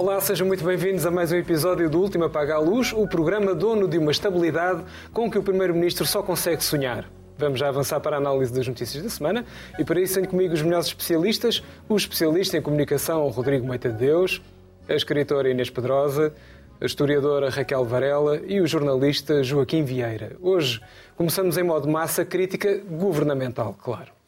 Olá, sejam muito bem-vindos a mais um episódio do Último Apaga a Luz, o programa dono de uma estabilidade com que o Primeiro-Ministro só consegue sonhar. Vamos já avançar para a análise das notícias da semana e para isso tenho comigo os melhores especialistas, o especialista em comunicação Rodrigo Meita de Deus, a escritora Inês Pedrosa, a historiadora Raquel Varela e o jornalista Joaquim Vieira. Hoje começamos em modo massa crítica governamental, claro.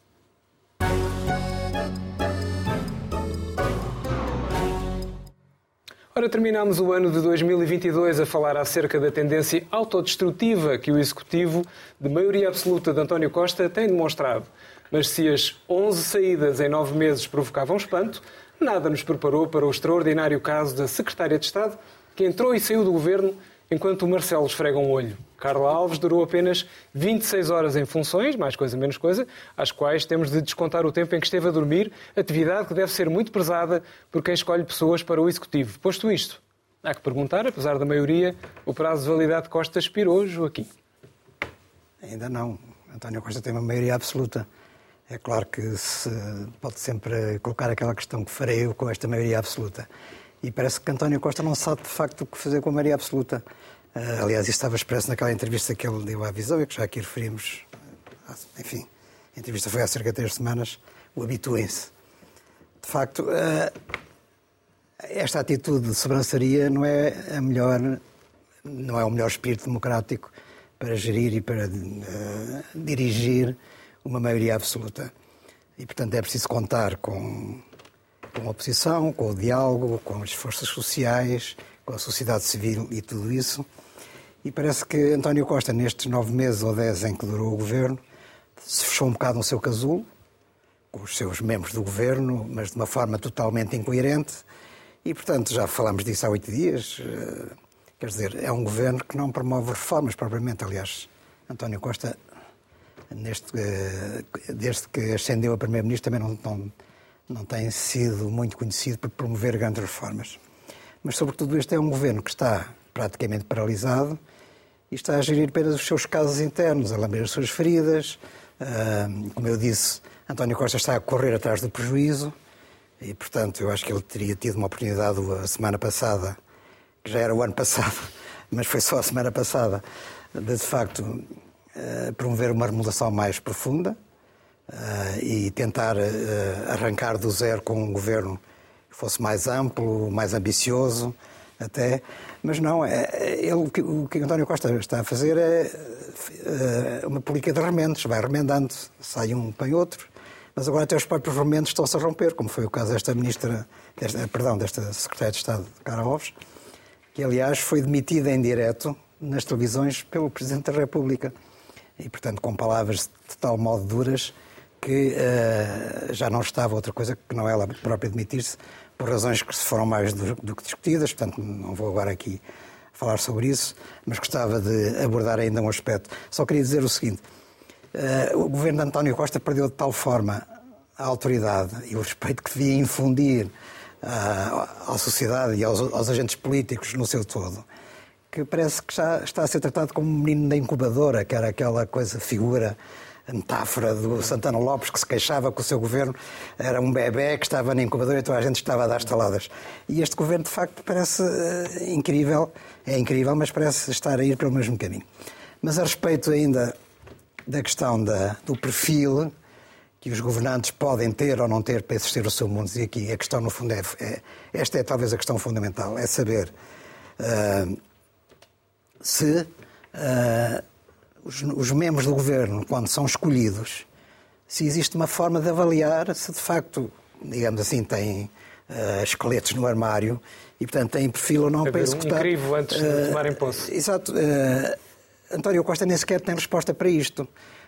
Ora, terminamos o ano de 2022 a falar acerca da tendência autodestrutiva que o Executivo, de maioria absoluta de António Costa, tem demonstrado. Mas se as 11 saídas em nove meses provocavam espanto, nada nos preparou para o extraordinário caso da Secretária de Estado, que entrou e saiu do governo enquanto o Marcelo esfrega um olho. Carla Alves durou apenas 26 horas em funções, mais coisa menos coisa, às quais temos de descontar o tempo em que esteve a dormir, atividade que deve ser muito prezada por quem escolhe pessoas para o Executivo. Posto isto, há que perguntar, apesar da maioria, o prazo de validade de Costa expirou, Joaquim? Ainda não. António Costa tem uma maioria absoluta. É claro que se pode sempre colocar aquela questão que farei eu com esta maioria absoluta. E parece que António Costa não sabe de facto o que fazer com a maioria absoluta. Uh, aliás, isso estava expresso naquela entrevista que ele deu à Visão e que já aqui referimos. Uh, enfim, a entrevista foi há cerca de três semanas. O habituem-se. De facto, uh, esta atitude de sobrançaria não é a melhor, não é o melhor espírito democrático para gerir e para dirigir uma maioria absoluta. E, portanto, é preciso contar com com a oposição, com o diálogo, com as forças sociais, com a sociedade civil e tudo isso. E parece que António Costa, nestes nove meses ou dez em que durou o governo, se fechou um bocado no seu casulo, com os seus membros do governo, mas de uma forma totalmente incoerente. E, portanto, já falámos disso há oito dias. Eh, quer dizer, é um governo que não promove reformas propriamente. Aliás, António Costa, neste, eh, desde que ascendeu a Primeiro-Ministro, também não, não não tem sido muito conhecido por promover grandes reformas. Mas, sobretudo, este é um governo que está praticamente paralisado e está a gerir apenas os seus casos internos, a lamber as suas feridas. Uh, como eu disse, António Costa está a correr atrás do prejuízo e, portanto, eu acho que ele teria tido uma oportunidade a semana passada, que já era o ano passado, mas foi só a semana passada, de, de facto, uh, promover uma remodelação mais profunda e tentar uh, arrancar do zero com um governo que fosse mais amplo, mais ambicioso, até. Mas não, é, é ele, o que António Costa está a fazer é uh, uma política de remendos, vai remendando, sai um, põe outro, mas agora até os próprios remendos estão-se a romper, como foi o caso desta ministra, desta, perdão, desta secretária de Estado, Cara Alves, que aliás foi demitida em direto nas televisões pelo Presidente da República. E, portanto, com palavras de tal modo duras que uh, já não estava outra coisa que não ela própria demitir-se, por razões que se foram mais do, do, que discutidas, portanto não vou agora aqui falar sobre isso, mas gostava de abordar ainda um aspecto. Só queria dizer o seguinte, uh, o governo de António Costa perdeu de tal forma a autoridade e o respeito que devia infundir uh, à sociedade e aos, aos agentes políticos no seu todo, que parece que já está a ser tratado como um menino da incubadora, que era aquela coisa, figura a metáfora do Santana Lopes, que se queixava que o seu governo era um bebê que estava na incubadora e toda a gente estava a dar estaladas. E este governo, de facto, parece uh, incrível, é incrível, mas parece estar a ir pelo mesmo caminho. Mas a respeito ainda da questão da, do perfil que os governantes podem ter ou não ter para existir o seu mundo, e aqui a questão, no fundo, é, é esta é talvez a questão fundamental, é saber uh, se uh, os, os membros do governo, quando são escolhidos, se existe uma forma de avaliar se de facto, digamos assim, têm uh, esqueletos no armário e, portanto, têm perfil ou não para executar. Um crivo antes de uh, tomarem posse. Exato. Uh, António Costa nem sequer tem resposta para isto,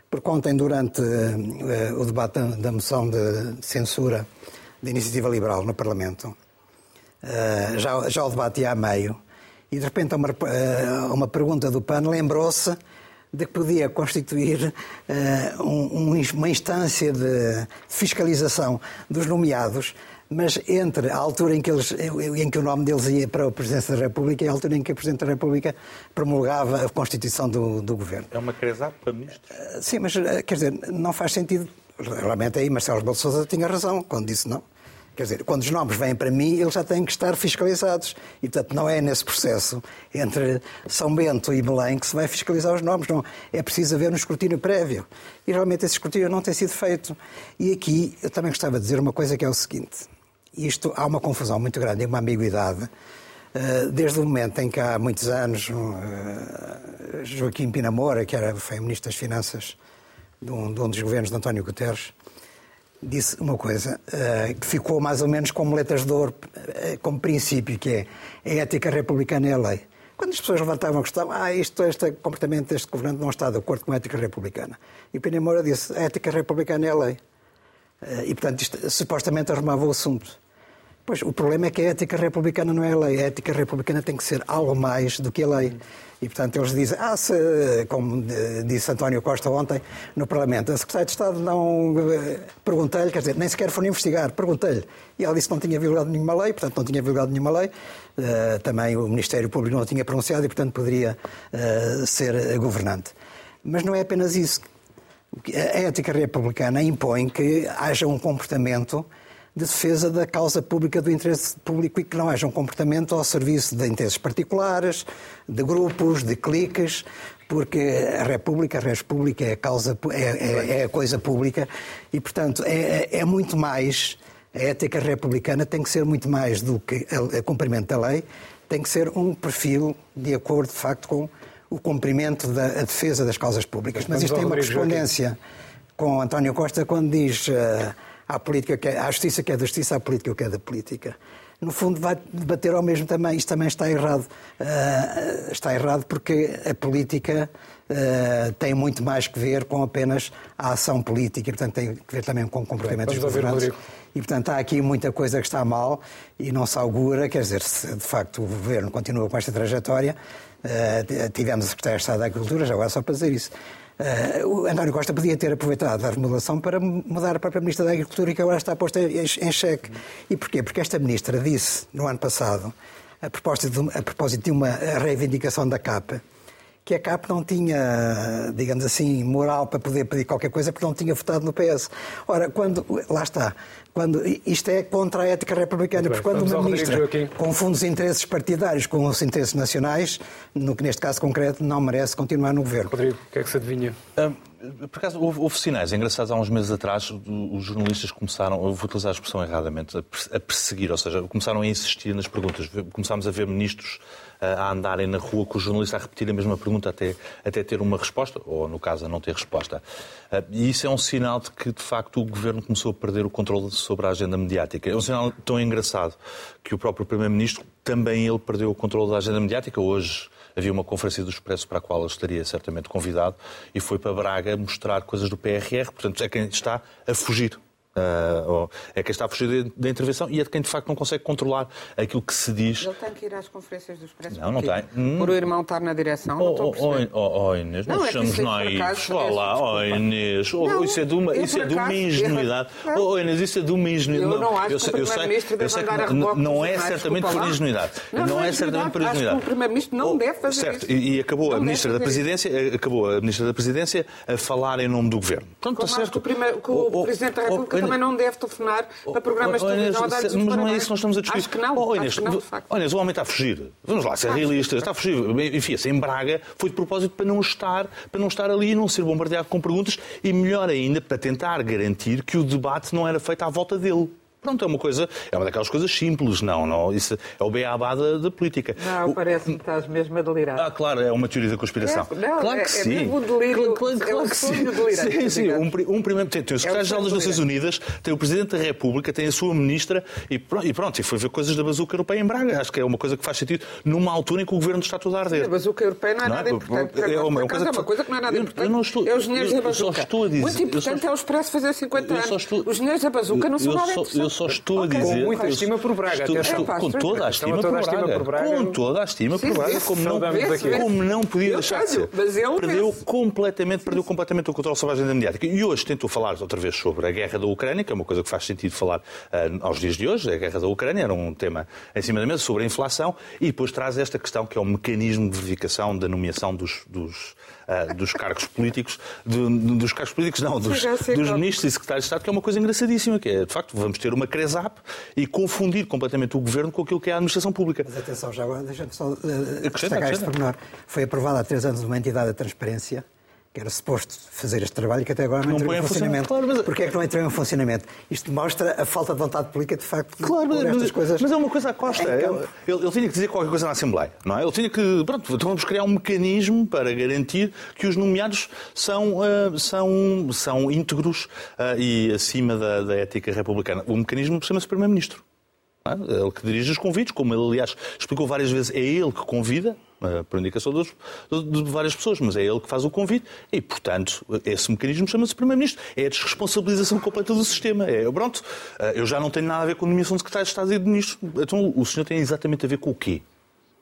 porque ontem, durante uh, o debate da, da moção de censura da Iniciativa Liberal no Parlamento, já, já o debate ia a meio, e de repente, uma, uma pergunta do PAN lembrou-se de que podia constituir uh, um, uma instância de fiscalização dos nomeados, mas entre a altura em que, eles, em que o nome deles ia para a Presidência da República e a altura em que o Presidente da República promulgava a Constituição do, do Governo. É uma cresada para ministros? Uh, sim, mas quer dizer, não faz sentido. Realmente aí Marcelo Rebelo Sousa tinha razão quando disse não. Quer dizer, quando os nomes vêm para mim, eles já têm que estar fiscalizados. E, portanto, não é nesse processo entre São Bento e Belém que se vai fiscalizar os nomes. Não. É preciso haver um escrutínio prévio. E, realmente, esse escrutínio não tem sido feito. E aqui, eu também gostava de dizer uma coisa que é o seguinte. Isto, há uma confusão muito grande e uma ambiguidade. Eh, desde o momento em que há muitos anos eh, Joaquim Pinamora, que era, foi Ministro das Finanças de um, de um dos governos de António Guterres, disse uma coisa uh, que ficou mais ou menos como letras de ouro, uh, como princípio, que é a ética republicana é a lei. Quando as pessoas levantavam a questão, ah, isto, este comportamento deste governante não está de acordo com a ética republicana. E o Pina Moura disse, a ética republicana é a lei. Uh, e, portanto, isto supostamente arrumava o assunto. Pois, o problema é que a ética republicana não é a lei. A ética republicana tem que ser algo mais do que a lei. E, portanto, eles dizem, ah, se, como disse António Costa ontem no Parlamento, a Secretária de Estado não eh, perguntei-lhe, quer dizer, nem sequer foram investigar, perguntei-lhe. E ela disse que não tinha violado nenhuma lei, portanto, não tinha violado nenhuma lei. Uh, também o Ministério Público não tinha pronunciado e, portanto, poderia uh, ser governante. Mas não é apenas isso. A ética republicana impõe que haja um comportamento de defesa da causa pública, do interesse público e que não haja um comportamento ao serviço de interesses particulares, de grupos, de cliques, porque a República, a República é a, causa, é, é, é a coisa pública e, portanto, é, é, muito mais. A ética republicana tem que ser muito mais do que o cumprimento da lei, tem que ser um perfil de acordo, de facto, com o cumprimento da defesa das causas públicas. Mas isto tem uma correspondência com António Costa quando diz. Uh, à, política que é, à justiça que é da justiça, à política que é da política. No fundo, vai debater ao mesmo também. Isto também está errado. Uh, está errado porque a política uh, tem muito mais que ver com apenas a ação política, portanto, tem que ver também com comportamentos governantes. E, portanto, há aqui muita coisa que está mal e não se augura, quer dizer, se de facto o governo continua com esta trajetória, uh, tivemos a Secretaria de Estado da Agricultura, já agora só para dizer isso. Uh, António Costa podia ter aproveitado a remodelação para mudar a própria Ministra da Agricultura que agora está posta em, em xeque. E porquê? Porque esta Ministra disse no ano passado, a propósito de, a propósito de uma reivindicação da CAP, que a CAP não tinha, digamos assim, moral para poder pedir qualquer coisa porque não tinha votado no PS. Ora, quando. Lá está. Quando, isto é contra a ética republicana, porque quando uma ministra confunde os interesses partidários com os interesses nacionais, no que neste caso concreto não merece continuar no governo. Rodrigo, o que é que se adivinha? Um, por acaso, houve, houve sinais engraçados há uns meses atrás. Os jornalistas começaram, eu vou utilizar a expressão erradamente, a perseguir, ou seja, começaram a insistir nas perguntas. Começámos a ver ministros a andarem na rua com o jornalista a repetir a mesma pergunta até, até ter uma resposta, ou no caso a não ter resposta. Ah, e isso é um sinal de que, de facto, o governo começou a perder o controle sobre a agenda mediática. É um sinal tão engraçado que o próprio Primeiro-Ministro também ele perdeu o controle da agenda mediática. Hoje havia uma conferência do Expresso para a qual ele estaria certamente convidado e foi para Braga mostrar coisas do PRR. Portanto, é quem está a fugir Uh, é quem está a fugir da intervenção e é de quem de facto não consegue controlar aquilo que se diz. Ele tem que ir às conferências dos preços. Não, não tem. Hum. Por o irmão estar na direção. Oh, não oh, oh, oh, Inês, não, não sejamos é naivos. Vá lá, oh Inês. Oh, isso é de uma, isso é de uma ingenuidade. Oh, oh, Inês, isso é de uma ingenuidade. Eu não acho eu, que o Primeiro-Ministro deve andar a reboque. Não é certamente por ingenuidade. Não é certamente por ingenuidade. O Primeiro-Ministro não deve fazer certo. E acabou a Ministra da Presidência acabou a Ministra da Presidência a falar em nome do Governo. Pronto, está certo. Que o Presidente da República também não deve telefonar telefonar para programas de televisão a dar Mas não é isso que nós estamos a discutir. Acho que não. Oh, Inês, acho que não, de facto. Oh, Inês, o homem está a fugir. Vamos lá, ser realistas. Está a fugir. Enfia-se em Braga. Foi de propósito para não estar, para não estar ali e não ser bombardeado com perguntas e, melhor ainda, para tentar garantir que o debate não era feito à volta dele. Pronto, é uma coisa, é uma daquelas coisas simples, não, não isso é o beabá da, da política. Não, parece-me que estás mesmo a delirar. Ah, claro, é uma teoria da conspiração. É, não, claro que é, sim. É mesmo delírio, claro, claro, claro que sim. Sim, sim, um, um primeiro, tem, tem o secretário-geral das Nações Unidas, tem o Presidente da República, tem a sua Ministra e pronto, e, pronto, e foi ver coisas da bazuca europeia em Braga. Acho que é uma coisa que faz sentido numa altura em que o Governo está todo a arder. A bazuca europeia não é não nada é? importante. É uma, é coisa, é uma coisa que não é nada importante. Eu, não estou, é os dinheiros da bazuca. Só estou a dizer, Muito importante é o Expresso fazer 50 anos. Os dinheiros da bazuca não são nada interessantes. Eu só estou a dizer com muita estima por Braga. Estou, estou, com toda a estima, por, Braga, por Braga. Com toda a estima por Braga. Como não, como não podia deixar de ser. Perdeu completamente, perdeu completamente o controle sobre a agenda mediática. E hoje tentou falar outra vez sobre a guerra da Ucrânia, que é uma coisa que faz sentido falar uh, aos dias de hoje. A guerra da Ucrânia era um tema em cima da mesa sobre a inflação. E depois traz esta questão que é o mecanismo de verificação da nomeação dos, dos uh, dos cargos políticos, de, dos cargos políticos não, dos, dos ministros e secretários de Estado, que é uma coisa engraçadíssima, que é, de facto, vamos ter uma CRESAP e confundir completamente o governo com aquilo que é a administração pública. Mas atenção, já agora, deixa-me só uh, destacar este pormenor. Foi aprovada há três anos uma entidade de transparência que era suposto fazer este trabalho e que até agora não, não entrou em funcionamento. Claro, mas... Porquê é que não entrou em funcionamento? Isto demonstra a falta de vontade política, de facto, claro, mas, estas coisas. Mas é uma coisa à costa. Ele, ele, ele, tinha que dizer qualquer coisa na Assembleia, não é? Ele tinha que. Pronto, então vamos criar um mecanismo para garantir que os nomeados são, uh, são, são íntegros uh, e acima da, da ética republicana. O mecanismo chama-se Primeiro-Ministro. É? Ele que dirige os convites, como ele, aliás, explicou várias vezes, é ele que convida, por indicação de, de, várias pessoas, mas é ele que faz o convite e, portanto, esse mecanismo chama-se Primeiro-Ministro. É a desresponsabilização completa do sistema. É, pronto, eh, eu já não tenho nada a ver com a nomeação de secretários de Estado e de ministros. Então, o senhor tem exatamente a ver com o quê?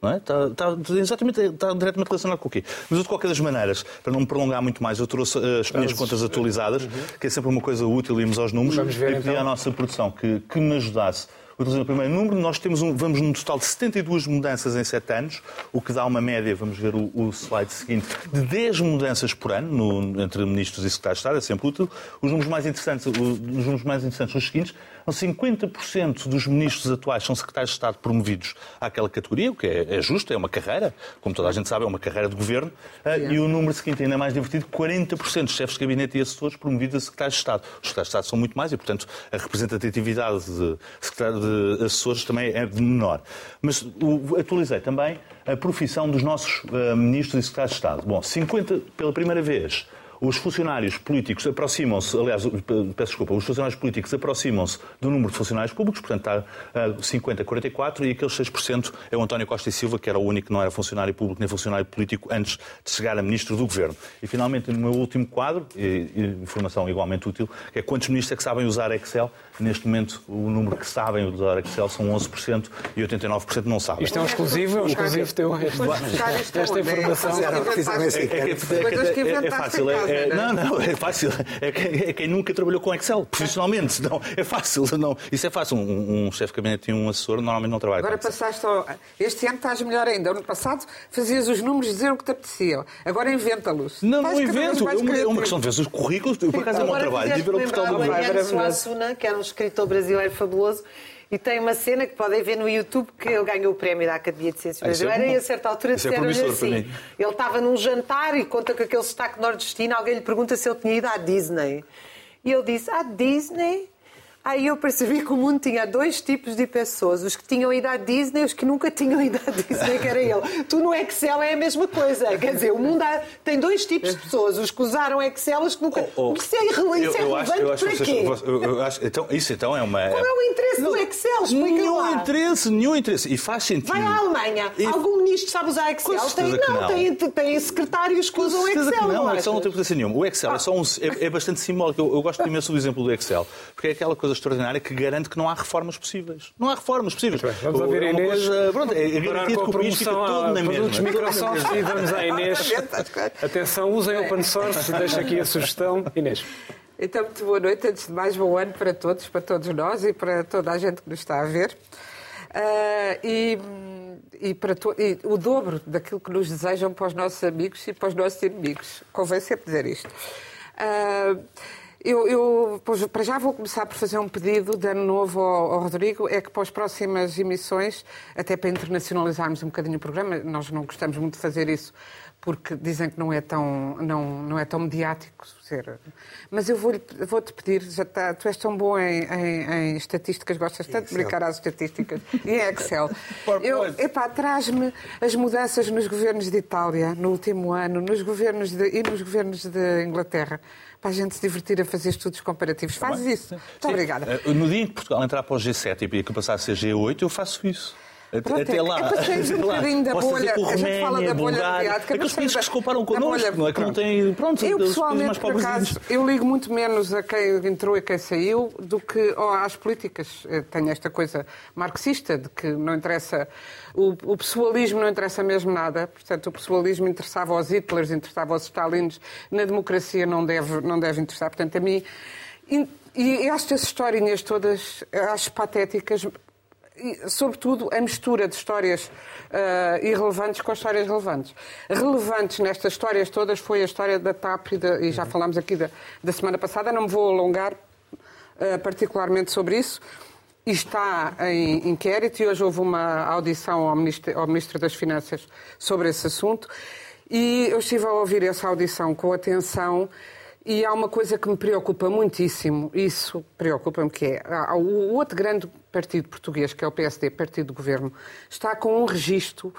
Não é? está, está, exatamente, está diretamente relacionado com o quê? Mas eu, de qualquer das maneiras, para não me prolongar muito mais, eu trouxe eh, as minhas contas atualizadas, uhum. que é sempre uma coisa útil irmos aos números, Vamos ver, e pedi então. à nossa produção que, que me ajudasse utilizando o primeiro número, nós temos um, vamos num total de 72 mudanças em 7 anos, o que dá uma média, vamos ver o, o slide seguinte, de 10 mudanças por ano no, entre ministros e secretários de Estado, é sempre útil. Os números mais interessantes, os números mais interessantes são os seguintes. 50% dos ministros atuais são secretários de Estado promovidos àquela categoria, o que é, é, justo, é uma carreira, como toda a gente sabe, é uma carreira de governo. Uh, e o número seguinte, ainda mais divertido, 40% dos chefes de gabinete e assessores promovidos a secretários de Estado. Os secretários de Estado são muito mais e, portanto, a representatividade de, de assessores também é menor. Mas o, atualizei também a profissão dos nossos uh, ministros e secretários de Estado. Bom, 50, pela primeira vez, os funcionários políticos aproximam-se, aliás, peço desculpa, os funcionários políticos aproximam-se do número de funcionários públicos, portanto está a 50 44 e aqueles 6% é o António Costa e Silva, que era o único que não era funcionário público nem funcionário político antes de chegar a ministro do Governo. E finalmente, no meu último quadro, e, e informação igualmente útil, que é quantos ministros é que sabem usar Excel. Neste momento, o número que sabem usar Excel são 11% e 89% não sabem. Isto é um exclusivo, é um exclusivo teu. Esta informação. É fácil, é, não, não, é fácil. É, é quem nunca trabalhou com Excel, profissionalmente. Não, é fácil. Não. Isso é fácil. Um, um chefe de gabinete e um assessor normalmente não trabalham Agora passaste ao... Este ano estás melhor ainda. Ano passado fazias os números e dizer o que te apetecia. Agora inventa-los. Não, não invento. É uma, é uma questão de ver os currículos. Eu, por acaso, é um trabalho de ver o portal do que era um escritor brasileiro fabuloso, e tem uma cena que podem ver no YouTube que ele ganhou o prémio da Academia de Ciências Brasileiras é e a certa altura é disseram-lhe é assim. Ele estava num jantar e conta com aquele sotaque nordestino, alguém lhe pergunta se ele tinha ido à Disney. E ele disse, à Disney? Aí eu percebi que o mundo tinha dois tipos de pessoas: os que tinham à Disney e os que nunca tinham à Disney, que era ele. Tu no Excel é a mesma coisa. Quer dizer, o mundo há... tem dois tipos de pessoas: os que usaram Excel e os que nunca. Oh, oh, isso é, irrelevante é eu acho, para quê? Eu, eu acho, então, isso então é uma. Qual é o interesse não, do Excel? Explica nenhum lá. interesse, nenhum interesse. E faz sentido. Vai à Alemanha. E... Algum ministro sabe usar Excel? Tem, não, não. Tem, tem secretários que usam Excel. Que não, o Excel não tem importância nenhuma. O Excel ah. é, só um, é, é bastante simbólico. Eu, eu gosto imenso do exemplo do Excel, porque é aquela coisa extraordinária que garante que não há reformas possíveis. Não há reformas possíveis. Bem, vamos ouvir a Inês. Coisa, pronto, é garantido que o país fica todo na mesma. Microsoft e vamos à Inês. Atenção, usem open source. Deixa aqui a sugestão. Inês. Então, muito boa noite. Antes de mais, bom ano para todos, para todos nós e para toda a gente que nos está a ver. Uh, e, e, para to... e o dobro daquilo que nos desejam para os nossos amigos e para os nossos inimigos. Convém sempre dizer isto. Uh, eu, eu pois, para já vou começar por fazer um pedido de ano novo ao, ao, Rodrigo, é que para as próximas emissões, até para internacionalizarmos um bocadinho o programa, nós não gostamos muito de fazer isso, porque dizem que não é tão, não, não é tão mediático ser. Mas eu vou-te vou pedir, já tá, tu és tão bom em, em, em estatísticas, gostas tanto de brincar às estatísticas, e em Excel. Eu, epá, traz-me as mudanças nos governos de Itália no último ano, nos governos de, e nos governos de Inglaterra para a gente se divertir a fazer estudos comparativos. Faz isso. Muito Sim. obrigada. Eh, no dia em que Portugal entrar para o G7 e que passar a ser G8, eu faço isso. Pronto, até lá. É para sair um bocadinho da bolha. A gente fala da bolha mediática. Aqueles países que se comparam connosco, não é? Que não têm. Pronto, eu, pessoalmente, por acaso, eu ligo muito menos a quem entrou e quem saiu do que às políticas. Tenho esta coisa marxista de que não interessa. O, o pessoalismo não interessa mesmo nada. Portanto, o pessoalismo interessava aos Hitlers, interessava aos Stalins. Na democracia não deve, não deve interessar. Portanto, a mim. E estas historinhas todas acho patéticas, sobretudo, a mistura de histórias uh, irrelevantes com histórias relevantes. Relevantes nestas histórias todas foi a história da TAP, e, de, e já falámos aqui da, da, semana passada, não me vou alongar uh, particularmente sobre isso. está em inquérito e hoje houve uma audição ao Ministro, ao Ministro das Finanças sobre esse assunto. E eu estive a ouvir essa audição com atenção e há uma coisa que me preocupa muitíssimo, isso preocupa-me, que é o outro grande partido português, que é o PSD, Partido do Governo, está com um registro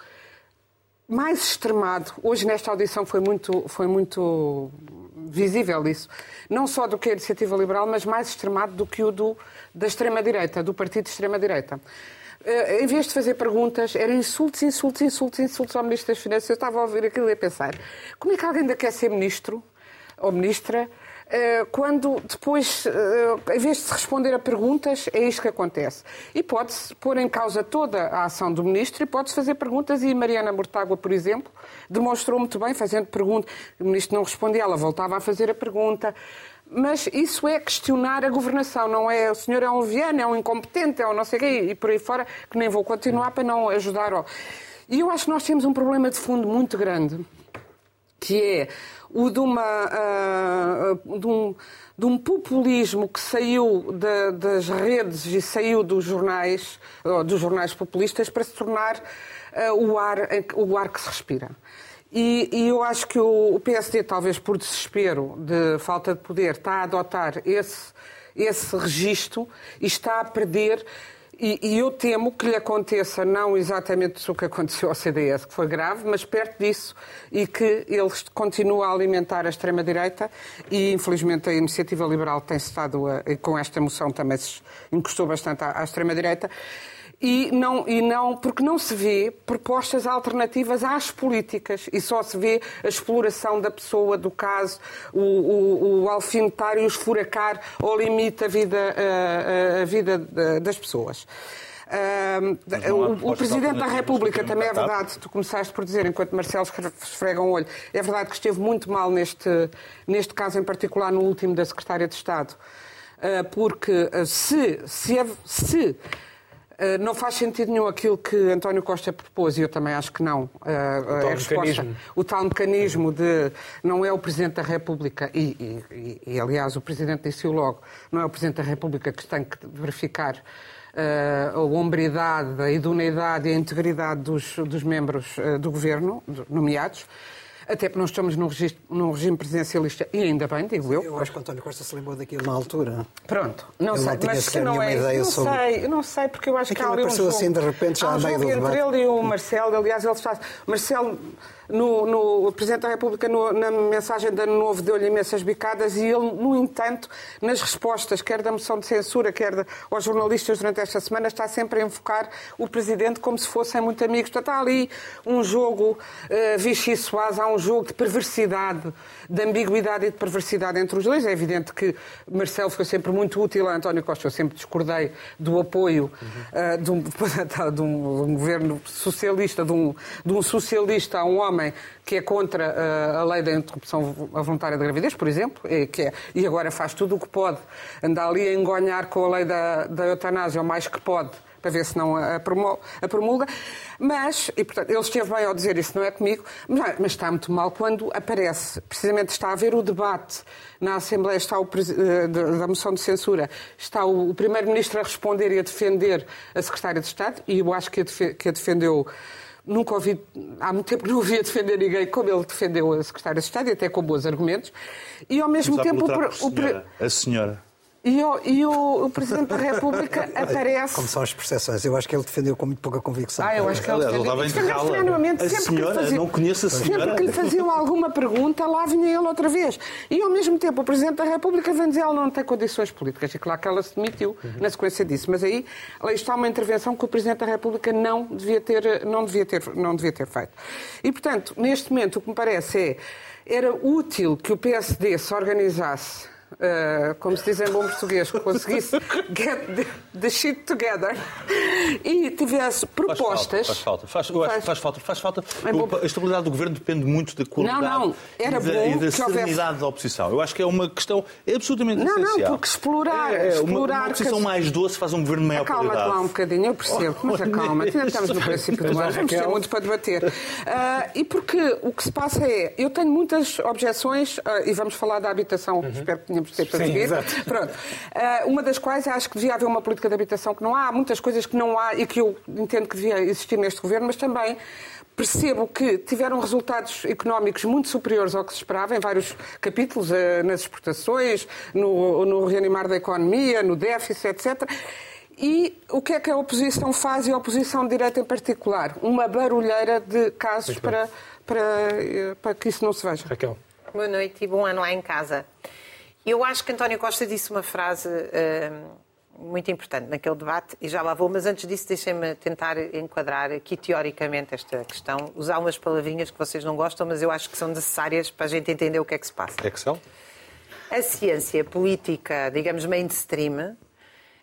mais extremado. Hoje nesta audição foi muito, foi muito visível isso. Não só do que a iniciativa liberal, mas mais extremado do que o do, da extrema-direita, do partido de extrema-direita. Uh, em vez de fazer perguntas, eram insultos, insultos, insultos, insultos ao Ministro das Finanças. Eu estava a ouvir aquilo e a pensar, como é que alguém ainda quer ser Ministro ou Ministra eh, quando depois, eh, em vez de se responder a perguntas, é isto que acontece. E pode-se pôr em causa toda a ação do Ministro e pode-se fazer perguntas, e Mariana Mortágua, por exemplo, demonstrou muito bem, fazendo perguntas. O Ministro não respondia, ela voltava a fazer a pergunta. Mas isso é questionar a governação, não é o senhor é um viano, é um incompetente, é um não sei o quê, e por aí fora, que nem vou continuar para não ajudar. E eu acho que nós temos um problema de fundo muito grande, que é o de, uma, uh, de, um, de um populismo que saiu de, das redes e saiu dos jornais, dos jornais populistas para se tornar uh, o, ar, o ar que se respira. E, e, eu acho que o, PSD, talvez por desespero de falta de poder, está a adotar esse, esse registro e está a perder e, e, eu temo que lhe aconteça não exatamente o que aconteceu ao CDS, que foi grave, mas perto disso, e que ele continua a alimentar a extrema-direita e, infelizmente, a iniciativa liberal tem estado, a, com esta moção também se encostou bastante à, à extrema-direita e não, e não, porque não se vê propostas alternativas às políticas. E só se vê a exploração da pessoa, do caso, o, o, o alfinetar e o esfuracar ao limite a vida, a, a vida das pessoas. Uh, o, o Presidente da República, também é verdade, tu começaste por dizer, enquanto Marcelo esfrega um olho, é verdade que esteve muito mal neste, neste caso em particular, no último da Secretária de Estado, uh, porque uh, se, se, se não faz sentido nenhum aquilo que António Costa propôs, e eu também acho que não. Eh, o tal, mecanismo. o tal mecanismo de não é o Presidente da República, e, e, e, aliás o Presidente disse-o logo, não é o Presidente da República que tem que verificar a hombridade, a idoneidade e a integridade dos, dos membros do Governo, nomeados, até porque nós estamos num, registro, num regime presidencialista e ainda bem, digo eu. Eu acho que António Costa se lembrou daquilo na altura. Pronto, não Ele sei, não mas que não é. Ideia não sobre... sei, não sei, porque eu acho Aquilo que há ali um jogo, assim de repente já há um do entre ele e o Marcelo, aliás, ele está. Marcelo no, no, o Presidente da República, no, na mensagem de Ano Novo, deu-lhe imensas bicadas e ele, no entanto, nas respostas, quer da moção de censura, quer de, aos jornalistas durante esta semana, está sempre a enfocar o Presidente como se fossem muito amigos. Portanto, há ali um jogo uh, Vichy Soaz, há um jogo de perversidade, de ambiguidade e de perversidade entre os dois. É evidente que Marcelo foi sempre muito útil a António Costa. Eu sempre discordei do apoio uh, de, um, de, um, governo socialista, de um, de um socialista a um homem homem que é contra uh, a lei da interrupção voluntária da gravidez, por exemplo, e, que é, e agora faz tudo o que pode, anda ali a engonhar com a lei da, da eutanásia o mais que pode, para ver se não a, promulga. Mas, e portanto, ele esteve bem ao dizer isso, não é comigo, mas, mas, está muito mal quando aparece. Precisamente está a haver o debate na Assembleia, está o, eh, da moção de censura, está o, o Primeiro-Ministro a responder e a defender a Secretária de Estado, e eu acho que a, que a defendeu Nunca ouvi, há muito tempo não ouvia defender ninguém como ele defendeu a Secretária de Estado, e até com bons argumentos. E ao mesmo tempo. O, o, a senhora. E, o, e o, o, Presidente da República aparece. Como são as percepções? Eu acho que ele defendeu com muito pouca convicção. Ah, eu acho que ele defendeu. Defendeu A senhora, fazia, não conheço a senhora. Sempre que lhe faziam alguma pergunta, lá vinha ele outra vez. E ao mesmo tempo, o Presidente da República vem dizer que ela não tem condições políticas. E claro que ela se demitiu uhum. na sequência disso. Mas aí, aí está uma intervenção que o Presidente da República não devia ter, não devia ter, não devia ter feito. E, portanto, neste momento, o que me parece é era útil que o PSD se organizasse uh, como se diz em bom português, conseguisse get the, shit together e tivesse propostas. Faz falta, faz falta. Faz, faz, falta. Faz falta. A estabilidade do governo depende muito da qualidade não, não. Era e da, bom e da serenidade houvesse... da oposição. Eu acho que é uma questão absolutamente não, essencial. Não, porque explorar. É, explorar uma, uma oposição que... mais doce faz um governo maior acalma qualidade. Acalma lá um bocadinho, eu percebo, mas acalma. Ainda estamos no princípio do ano, vamos ter muito para debater. Uh, e porque o que se passa é, eu tenho muitas objeções, uh, e vamos falar da habitação, uhum. espero que temos para Sim. Pronto. Uh, uma das quais acho que devia haver uma política de habitação que não há. Há muitas coisas que não há e que eu entendo que devia existir neste governo, mas também percebo que tiveram resultados económicos muito superiores ao que se esperava em vários capítulos, uh, nas exportações, no, no reanimar da economia, no déficit, etc. E o que é que a oposição faz, e a oposição de direita em particular? Uma barulheira de casos para, para, eh, para que isso não se veja. Raquel. Boa noite e bom ano lá em casa. Eu acho que António Costa disse uma frase uh, muito importante naquele debate, e já lá vou, mas antes disso deixem-me tentar enquadrar aqui teoricamente esta questão, usar umas palavrinhas que vocês não gostam, mas eu acho que são necessárias para a gente entender o que é que se passa. Excel? A ciência política, digamos, mainstream,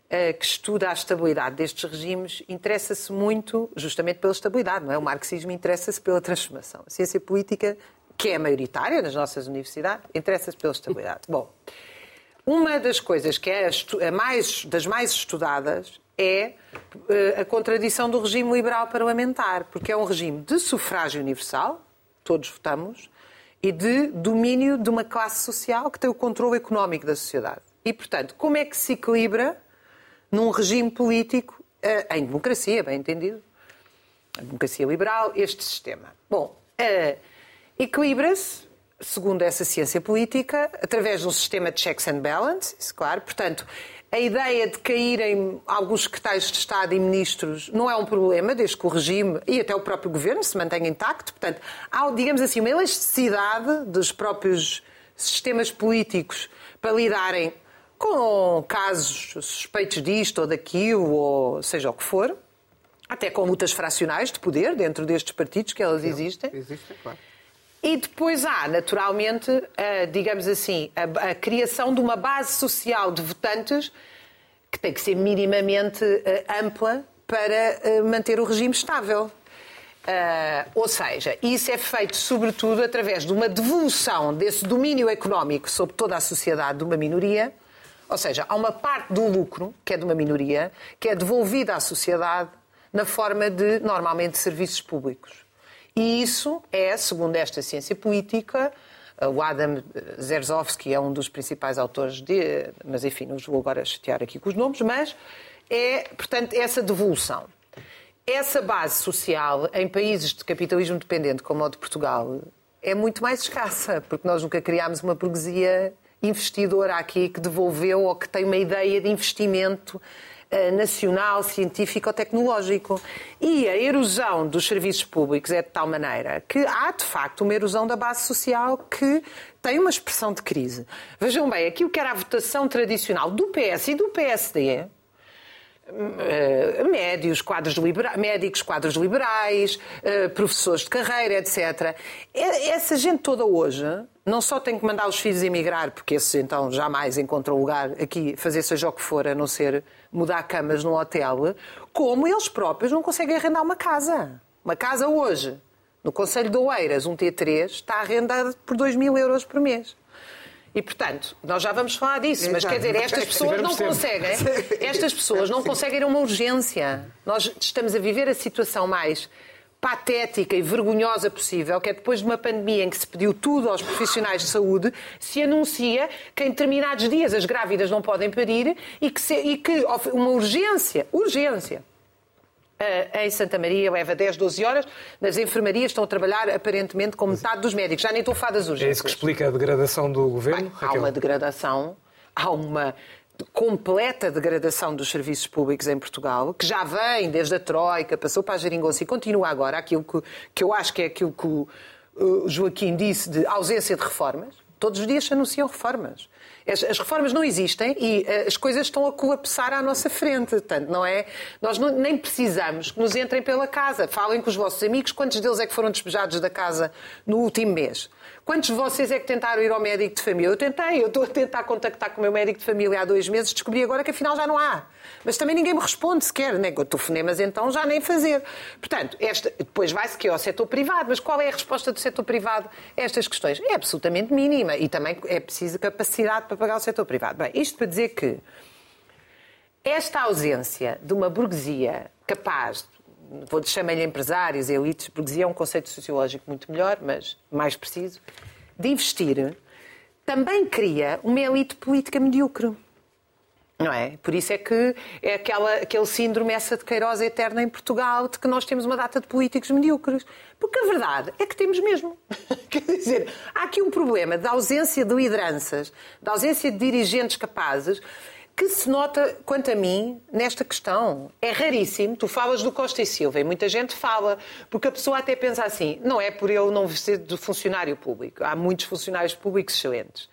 eh, que estuda a estabilidade destes regimes interessa-se muito justamente pela estabilidade, não é? O marxismo interessa-se pela transformação. A ciência política, que é maioritária nas nossas universidades, interessa-se pela estabilidade. Bom, uma das coisas que é a mais, das mais estudadas é eh, a contradição do regime liberal parlamentar, porque é um regime de sufrágio universal, todos votamos, e de domínio de uma classe social que tem o controle económico da sociedade. E, portanto, como é que se equilibra num regime político, eh, em democracia, bem entendido, a democracia liberal, este sistema. Bom, uh, equilibra-se, segundo essa ciência política, através de um sistema de checks and balances, claro. Portanto, a ideia de caírem alguns secretários de Estado e ministros não é um problema, desde que o regime e até o próprio governo se mantenha intacto. Portanto, há, digamos assim, uma elasticidade dos próprios sistemas políticos para lidarem com casos suspeitos disto ou daquilo, ou seja o que for, até com lutas fracionais de poder dentro destes partidos que elas existem. Existem, claro. E depois há, naturalmente, digamos assim, a, a, criação de uma base social de votantes que tem que ser minimamente uh, ampla para uh, manter o regime estável. Uh, ou seja, isso é feito sobretudo através de uma devolução desse domínio económico sobre toda a sociedade de uma minoria ou seja, há uma parte do lucro, que é de uma minoria, que é devolvida à sociedade na forma de, normalmente, serviços públicos. E isso é, segundo esta ciência política, o Adam Zerzowski é um dos principais autores de, mas enfim, não vou agora chatear aqui com os nomes, mas é, portanto, essa devolução. Essa base social em países de capitalismo dependente, como o de Portugal, é muito mais escassa, porque nós nunca criámos uma burguesia investidora aqui que devolveu ou que tem uma ideia de investimento nacional, científico ou tecnológico. E a erosão dos serviços públicos é de tal maneira que há, de facto, uma erosão da base social que tem uma expressão de crise. Vejam bem, aquilo que era a votação tradicional do PS e do PSD, médios, quadros libera médicos, quadros liberais, uh, professores de carreira, etc. Essa gente toda hoje não só tem que mandar os filhos emigrar, porque esses então jamais encontram lugar aqui, fazer seja o que for, a não ser mudar camas no hotel, como eles próprios não conseguem arrendar uma casa. Uma casa hoje, no Conselho de Oeiras, um T3, está arrendada por 2 mil euros por mês. E, portanto, nós já vamos falar disso, mas quer dizer, estas pessoas não conseguem, estas pessoas não conseguem uma urgência. Nós estamos a viver a situação mais patética e vergonhosa possível, que é depois de uma pandemia em que se pediu tudo aos profissionais de saúde, se anuncia que em determinados dias as grávidas não podem parir e que, se, e que uma urgência, urgência, em Santa Maria leva 10, 12 horas. Nas enfermarias estão a trabalhar aparentemente com metade dos médicos. Já nem estou a falar das urgências. É isso que explica a degradação do governo? Bem, há uma degradação, há uma completa degradação dos serviços públicos em Portugal, que já vem desde a Troika, passou para a Geringonça e continua agora, aquilo que, que eu acho que é aquilo que o Joaquim disse de ausência de reformas. Todos os dias se anunciam reformas. As, as, reformas não existem e uh, as coisas estão a colapsar à nossa frente. Portanto, não é, nós não, nem precisamos que nos entrem pela casa. Falem com os vossos amigos quantos deles é que foram despejados da casa no último mês. Quantos de vocês é que tentaram ir ao médico de família? Eu tentei, eu estou a tentar contactar com o meu médico de família há dois meses, descobri agora que afinal já não há. Mas também ninguém me responde sequer, né? Com telefonemas então já nem fazer. Portanto, esta, depois vai-se que é ao setor privado, mas qual é a resposta do setor privado a estas questões? É absolutamente mínima e também é preciso capacidade para pagar o setor privado. Bem, isto para dizer que esta ausência de uma burguesia capaz vou chamar-lhe empresários, elites, burguesia é um conceito sociológico muito melhor, mas mais preciso, de investir, também cria uma elite política medíocre. Não é? Por isso é que é aquela, aquele síndrome essa de Queiroz eterna em Portugal, de que nós temos uma data de políticos medíocres. Porque a verdade é que temos mesmo. Quer dizer, há aqui um problema da ausência de lideranças, da ausência de dirigentes capazes, que se nota, quanto a mim, nesta questão. É raríssimo. Tu falas do Costa e Silva e muita gente fala, porque a pessoa até pensa assim: não é por ele não ser de funcionário público. Há muitos funcionários públicos excelentes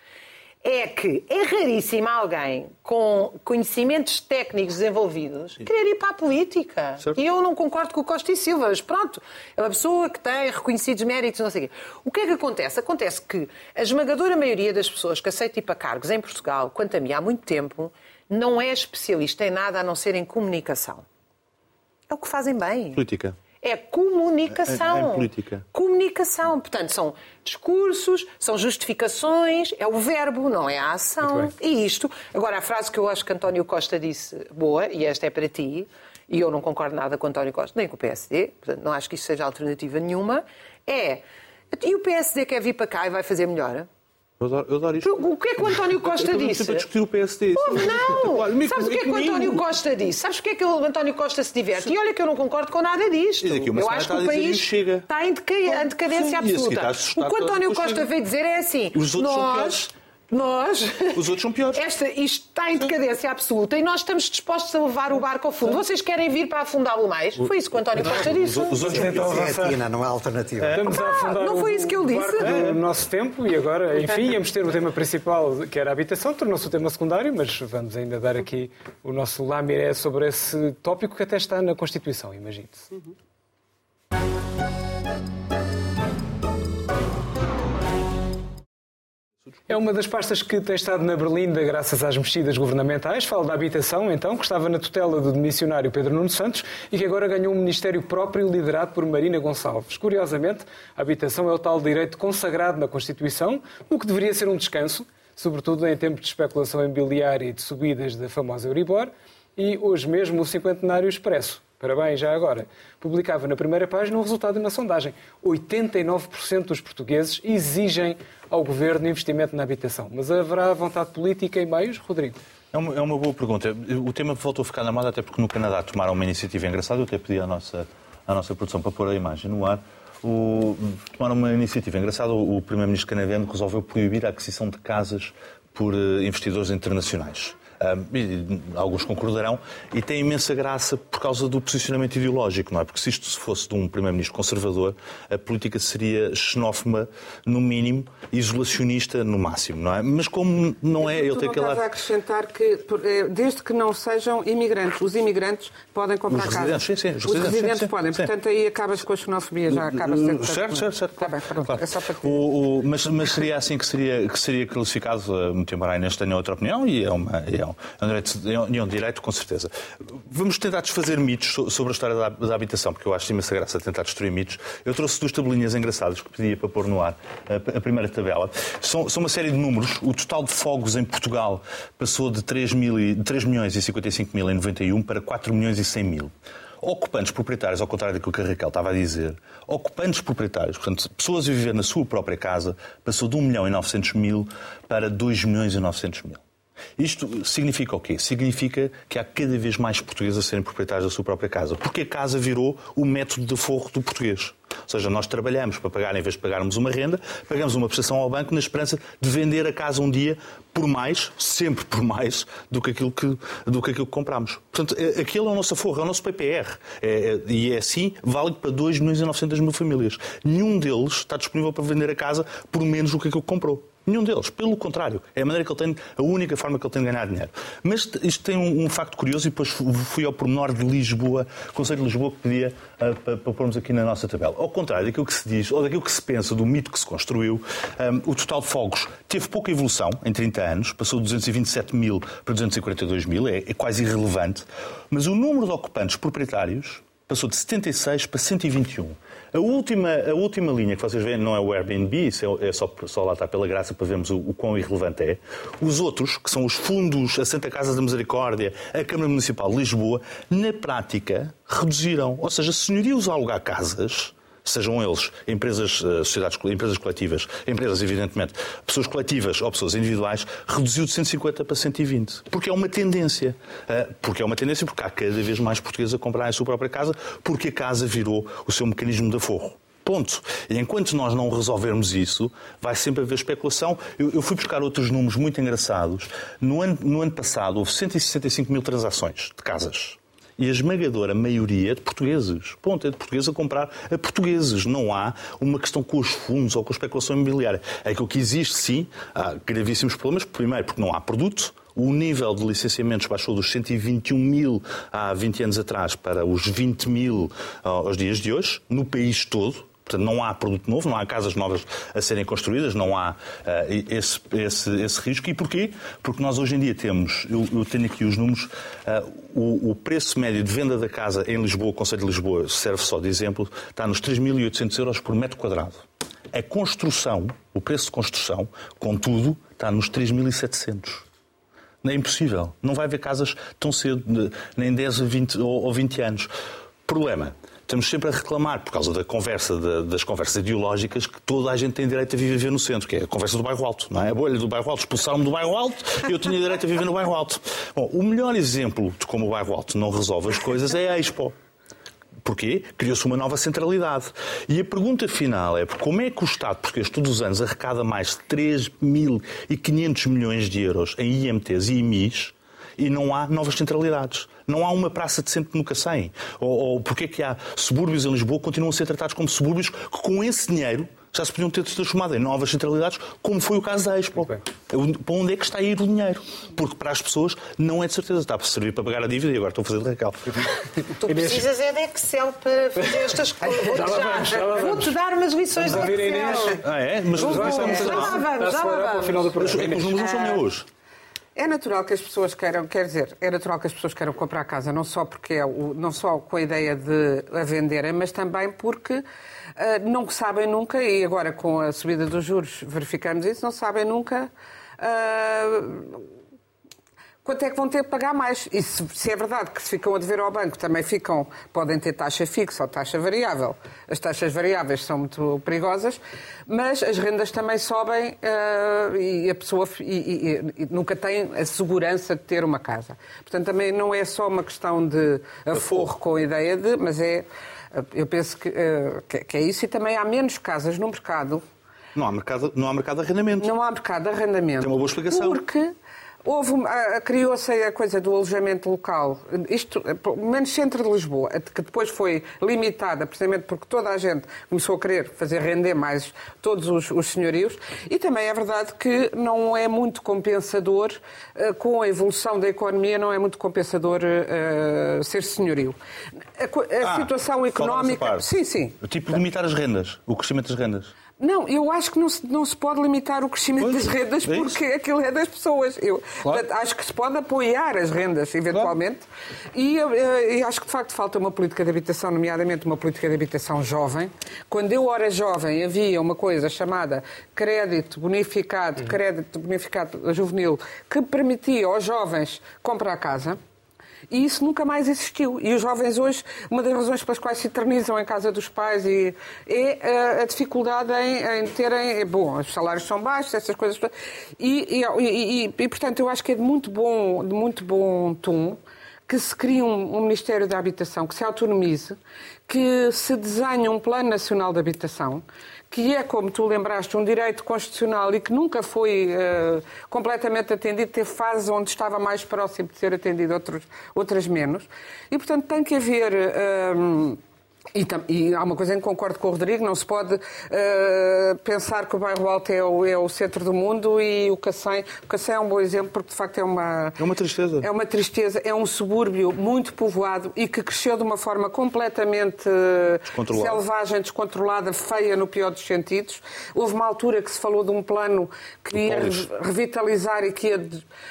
é que é raríssimo alguém com conhecimentos técnicos desenvolvidos querer ir para a política. Certo. E eu não concordo com o Costa e Silva, mas pronto, é uma pessoa que tem reconhecidos méritos, não sei o quê. O que é que acontece? Acontece que a esmagadora maioria das pessoas que aceitam ir para cargos em Portugal, quanto a mim, há muito tempo, não é especialista em nada a não ser em comunicação. É o que fazem bem. Política. É comunicação. É, é política. Comunicação. Portanto, são discursos, são justificações, é o verbo, não é a ação. E isto. Agora, a frase que eu acho que António Costa disse, boa, e esta é para ti, e eu não concordo nada com António Costa, nem com o PSD, portanto, não acho que isto seja alternativa nenhuma, é. E o PSD quer vir para cá e vai fazer melhor? Eu adoro, eu adoro isto. O que é que o António Costa eu disse? Para discutir o PSD. Oh, não! Sabes o que é que o António Costa disse? Sabes o que é que o António Costa se diverte? E olha que eu não concordo com nada disto. Eu acho que o país está em decadência absoluta. O que o António Costa veio dizer é assim: nós nós. Os outros são piores. Esta, isto está em decadência absoluta e nós estamos dispostos a levar o barco ao fundo. Vocês querem vir para afundá-lo mais? Foi isso que o António Costa disse. Os, outros tentam avançar. É não é alternativa. É. Estamos a afundar não foi isso que ele disse. No nosso tempo e agora, enfim, íamos ter o tema principal, que era a habitação, tornou-se o tema secundário, mas vamos ainda dar aqui o nosso lamiré sobre esse tópico que até está na Constituição, imagine-se. Uhum. É uma das pastas que tem estado na Berlinda graças às mexidas governamentais. Falo da habitação, então, que estava na tutela do missionário Pedro Nuno Santos e que agora ganhou um ministério próprio liderado por Marina Gonçalves. Curiosamente, a habitação é o tal direito consagrado na Constituição, o que deveria ser um descanso, sobretudo em tempos de especulação imobiliária e de subidas da famosa Euribor, e hoje mesmo o cinquentenário expresso parabéns já agora, publicava na primeira página o resultado de uma sondagem. 89% dos portugueses exigem ao governo investimento na habitação. Mas haverá vontade política em meios, Rodrigo? É uma, é uma boa pergunta. O tema voltou a ficar na moda até porque no Canadá tomaram uma iniciativa engraçada. Eu até pedi à nossa, à nossa produção para pôr a imagem no ar. O, tomaram uma iniciativa engraçada. O, primeiro-ministro canadiano resolveu proibir a aquisição de casas por uh, investidores internacionais e alguns concordarão, e tem imensa graça por causa do posicionamento ideológico, não é? Porque se isto fosse de um primeiro-ministro conservador, a política seria xenófoba no mínimo, isolacionista no máximo, não é? Mas como não é, ele tem aquela... Estás a acrescentar que, eh, desde que não sejam imigrantes, os imigrantes podem comprar os casa. Sim, sim, os, os residentes, residentes sim, podem, portanto aí acabas com a xenofobia, já acabas sendo... Certo, certo, certo. Está bem, pronto, claro. é só para o, o, mas, mas seria assim que seria, que seria classificado, muito embora a Inês tenha outra opinião, e é uma, é é um direito, é um direito, com certeza. Vamos tentar desfazer mitos sobre a história da, da habitação, porque eu acho imensa graça tentar destruir mitos. Eu trouxe duas tabelinhas engraçadas que pedia para pôr no ar. A, a primeira tabela. São, são, uma série de números. O total de fogos em Portugal passou de 3, mil e, 3 milhões e 55 mil em 91 para 4 milhões e 100 mil. Ocupantes proprietários, ao contrário daquilo que a Raquel estava a dizer, ocupantes proprietários, portanto, pessoas a viver na sua própria casa, passou de 1 milhão e 900 mil para 2 milhões e 900 mil. Isto significa o quê? Significa que há cada vez mais portugueses a serem proprietários da sua própria casa. Porque a casa virou o método de forro do português. Ou seja, nós trabalhamos para pagar, em vez de pagarmos uma renda, pagamos uma prestação ao banco na esperança de vender a casa um dia por mais, sempre por mais, do que aquilo que, do que, aquilo que compramos. Portanto, é, aquele é o nosso aforro, é o nosso PPR. É, é, e é assim válido para 2 milhões e 900 mil famílias. Nenhum deles está disponível para vender a casa por menos do que aquilo que comprou. Nenhum deles. Pelo contrário. É a maneira que ele tem, a única forma que ele tem de ganhar dinheiro. Mas isto tem um, um facto curioso e depois fui ao pormenor de Lisboa, o Conselho de Lisboa que pedia uh, para, para pormos aqui na nossa tabela. Ao contrário daquilo que se diz, ou daquilo que se pensa, do mito que se construiu, um, o total de fogos teve pouca evolução em 30 anos, passou de 227 mil para 242 mil, é, é quase irrelevante, mas o número de ocupantes proprietários passou de 76 para 121. A última, a última linha que vocês veem não é o Airbnb, isso é, é só, só lá está pela graça para vermos o, o quão irrelevante é. Os outros, que são os fundos, a Santa Casa da Misericórdia, a Câmara Municipal de Lisboa, na prática reduziram. Ou seja, senhorios a alugar casas sejam eles empresas, eh, sociedades, empresas coletivas, empresas, evidentemente, pessoas coletivas ou pessoas individuais, reduziu de 150 para 120. Porque é uma tendência. Eh, porque é uma tendência porque há cada vez mais portugueses a comprar a sua própria casa, porque a casa virou o seu mecanismo de aforro. Ponto. E enquanto nós não resolvermos isso, vai sempre haver especulação. Eu, eu fui buscar outros números muito engraçados. No ano, no ano passado, houve 165 mil transações de casas. E a esmagadora maioria é de portugueses. Ponto. É de portugueses a comprar a portugueses. Não há uma questão com os fundos ou com a especulação imobiliária. É que o que existe, sim, há gravíssimos problemas. Primeiro, porque não há produto. O nível de licenciamentos baixou dos 121 mil há 20 anos atrás para os 20 mil aos dias de hoje, no país todo. Portanto, não há produto novo, não há casas novas a serem construídas, não há uh, esse, esse, esse, risco. E porquê? Porque nós hoje em dia temos, eu, eu tenho aqui os números, uh, o, o, preço médio de venda da casa em Lisboa, Conselho de Lisboa, serve só de exemplo, está nos 3.800 euros por metro quadrado. A construção, o preço de construção, contudo, está nos 3.700. É impossível. Não vai haver casas tão cedo, nem 10 ou 20, ou 20 anos. Problema estamos sempre a reclamar, por causa da conversa, da, das conversas ideológicas, que toda a gente tem direito a viver no centro, que é a conversa do bairro alto, não é? A bolha do bairro alto, expulsaram-me do bairro alto e eu tinha direito a viver no bairro alto. Bom, o melhor exemplo de como o bairro alto não resolve as coisas é a Expo. Porquê? Criou-se uma nova centralidade. E a pergunta final é como é que o Estado português todos os anos arrecada mais de 3.500 milhões de euros em IMTs e IMIs e não há novas centralidades. Não há uma praça decente no Cacém. Ou, ou porque é que há subúrbios em Lisboa que continuam a ser tratados como subúrbios que com esse dinheiro já se podiam ter transformado em novas centralidades, como foi o caso da Expo. Para onde é que está a ir o dinheiro? Porque para as pessoas não é de certeza. Está a servir para pagar a dívida e agora estou a fazer recal. Tu precisas é de Excel para fazer estas coisas. Vou-te vou dar umas lições de Excel. Ah, é? Mas já lá vamos, já lá vamos. Os números não são meus. É natural que as pessoas queiram, quer dizer, é natural que as pessoas queiram comprar casa, não só porque é o, não só com a ideia de a venderem, mas também porque uh, não sabem nunca, e agora com a subida dos juros verificamos isso, não sabem nunca uh, quanto é que vão ter que pagar mais. E se, se, é verdade que se ficam a dever ao banco, também ficam, podem ter taxa fixa ou taxa variável. As taxas variáveis são muito perigosas, mas as rendas também sobem uh, e a pessoa e, e, e nunca tem a segurança de ter uma casa. Portanto, também não é só uma questão de aforro com a ideia de, mas é, eu penso que, uh, que é isso e também há menos casas no mercado. Não há mercado, não há mercado de arrendamento. Não há mercado de arrendamento. Tem uma boa explicação. Porque Houve, criou-se a coisa do alojamento local, isto, pelo menos centro de Lisboa, que depois foi limitada, precisamente porque toda a gente começou a querer fazer render mais todos os, os senhorios, e também é verdade que não é muito compensador, eh, com a evolução da economia, não é muito compensador uh, ser senhorio. A, a ah, situação económica. Sim, sim. Tipo, limitar as rendas, o crescimento das rendas. Não, eu acho que não se, não se pode limitar o crescimento pois, das rendas é porque aquilo é das pessoas. Eu claro. portanto, acho que se pode apoiar as rendas, eventualmente, claro. e, eh, e, acho que de facto falta uma política de habitação, nomeadamente uma política de habitação jovem. Quando eu era jovem havia uma coisa chamada crédito bonificado, uhum. crédito bonificado juvenil, que permitia aos jovens comprar casa. E isso nunca mais existiu. E os jovens hoje, uma das razões pelas quais se eternizam em casa dos pais e, é a, a dificuldade em, em, terem. Bom, os salários são baixos, essas coisas. E, e, e, e, portanto, eu acho que é de muito bom, de muito bom tom que se crie um, um, Ministério da Habitação, que se autonomize, que se desenhe um Plano Nacional de Habitação, que é, como tu lembraste, um direito constitucional e que nunca foi uh, completamente atendido, teve fases onde estava mais próximo de ser atendido, outros, outras menos. E, portanto, tem que haver. Uh, e, e, há uma coisa em que concordo com o Rodrigo, não se pode uh, pensar que o bairro Alto é o, é o, centro do mundo e o Cacém, o Cacém é um bom exemplo porque de facto é uma... É uma tristeza. É uma tristeza, é um subúrbio muito povoado e que cresceu de uma forma completamente selvagem, descontrolada, feia no pior dos sentidos. Houve uma altura que se falou de um plano que ia revitalizar e que ia...